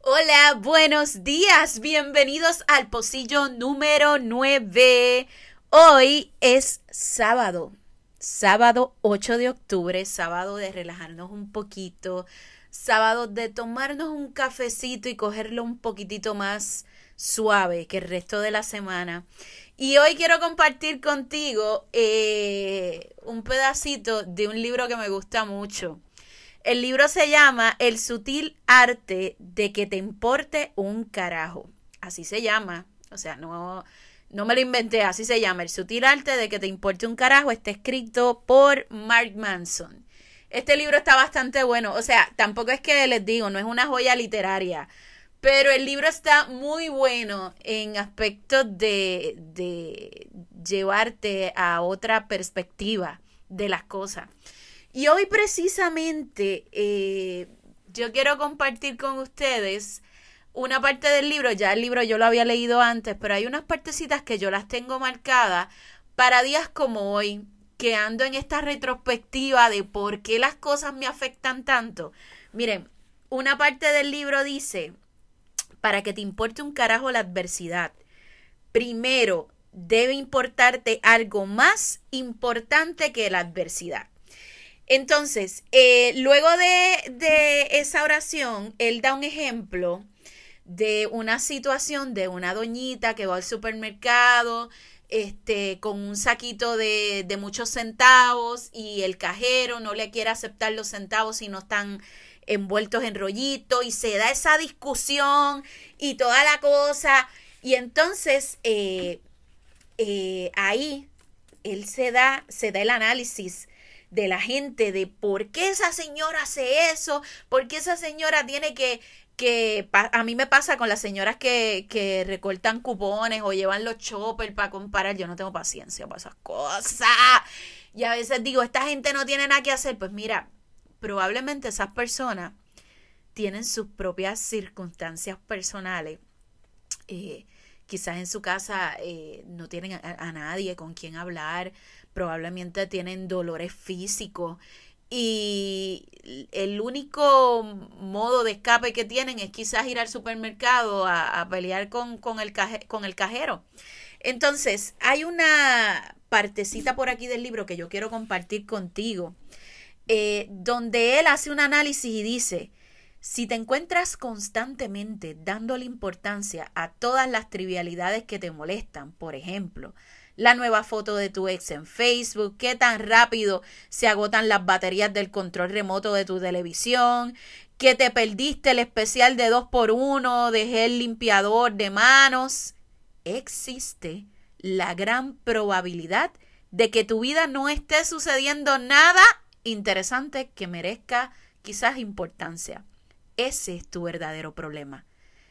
Hola, buenos días, bienvenidos al pocillo número 9. Hoy es sábado, sábado 8 de octubre, sábado de relajarnos un poquito, sábado de tomarnos un cafecito y cogerlo un poquitito más suave que el resto de la semana. Y hoy quiero compartir contigo eh, un pedacito de un libro que me gusta mucho. El libro se llama El sutil arte de que te importe un carajo. Así se llama. O sea, no, no me lo inventé, así se llama. El sutil arte de que te importe un carajo está escrito por Mark Manson. Este libro está bastante bueno. O sea, tampoco es que les digo, no es una joya literaria. Pero el libro está muy bueno en aspectos de, de llevarte a otra perspectiva de las cosas. Y hoy precisamente eh, yo quiero compartir con ustedes una parte del libro, ya el libro yo lo había leído antes, pero hay unas partecitas que yo las tengo marcadas para días como hoy, que ando en esta retrospectiva de por qué las cosas me afectan tanto. Miren, una parte del libro dice, para que te importe un carajo la adversidad, primero debe importarte algo más importante que la adversidad. Entonces, eh, luego de, de esa oración, él da un ejemplo de una situación de una doñita que va al supermercado este, con un saquito de, de, muchos centavos y el cajero no le quiere aceptar los centavos si no están envueltos en rollito y se da esa discusión y toda la cosa. Y entonces eh, eh, ahí él se da, se da el análisis de la gente de por qué esa señora hace eso, por qué esa señora tiene que, que a mí me pasa con las señoras que, que recortan cupones o llevan los choppers para comparar, yo no tengo paciencia para esas cosas. Y a veces digo, esta gente no tiene nada que hacer, pues mira, probablemente esas personas tienen sus propias circunstancias personales. Eh, quizás en su casa eh, no tienen a, nadie con quien hablar, probablemente tienen dolores físicos y el único modo de escape que tienen es quizás ir al supermercado a, pelear con, con, el con el cajero. Entonces, hay una partecita por aquí del libro que yo quiero compartir contigo, eh, donde él hace un análisis y dice, si te encuentras constantemente dándole importancia a todas las trivialidades que te molestan, por ejemplo, la nueva foto de tu ex en Facebook, qué tan rápido se agotan las baterías del control remoto de tu televisión, que te perdiste el especial de 2x1 de gel limpiador de manos. Existe la gran probabilidad de que tu vida no esté sucediendo nada interesante que merezca quizás importancia. Ese es tu verdadero problema.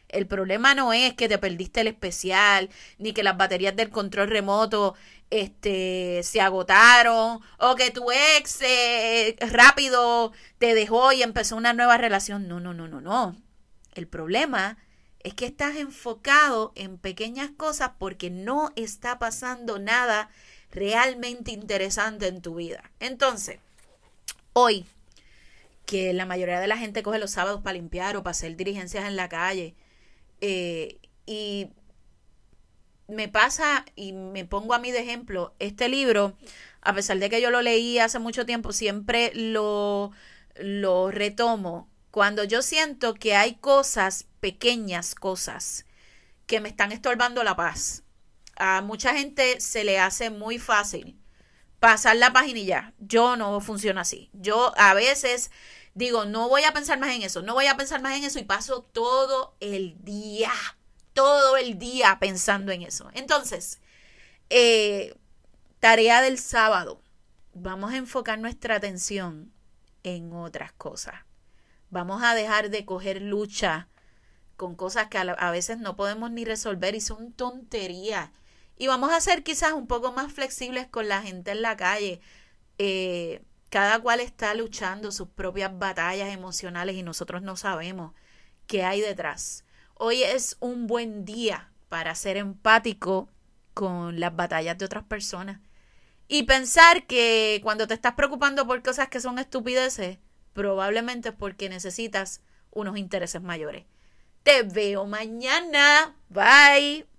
El problema no es que te perdiste el especial, ni que las baterías del control remoto este, se agotaron, o que tu ex eh, rápido te dejó y empezó una nueva relación. No, no, no, no, no. El problema es que estás enfocado en pequeñas cosas porque no está pasando nada realmente interesante en tu vida. Entonces, hoy, que la mayoría de la gente coge los sábados para limpiar o para hacer diligencias en la calle, eh, y me pasa y me pongo a mí de ejemplo, este libro, a pesar de que yo lo leí hace mucho tiempo, siempre lo, lo retomo. Cuando yo siento que hay cosas, pequeñas cosas, que me están estorbando la paz. A mucha gente se le hace muy fácil pasar la página y ya. Yo no funciona así. Yo a veces digo, no voy a pensar más en eso, no voy a pensar más en eso y paso todo el día, todo el día pensando en eso. Entonces, eh, tarea del sábado, vamos a enfocar nuestra atención en otras cosas. Vamos a dejar de coger lucha con cosas que a, veces no podemos ni resolver y son tonterías. Y vamos a ser quizás un poco más flexibles con la gente en la calle. Eh, cada cual está luchando sus propias batallas emocionales y nosotros no sabemos qué hay detrás. Hoy es un buen día para ser empático con las batallas de otras personas. Y pensar que cuando te estás preocupando por cosas que son estupideces, probablemente es porque necesitas unos intereses mayores. Te veo mañana. Bye.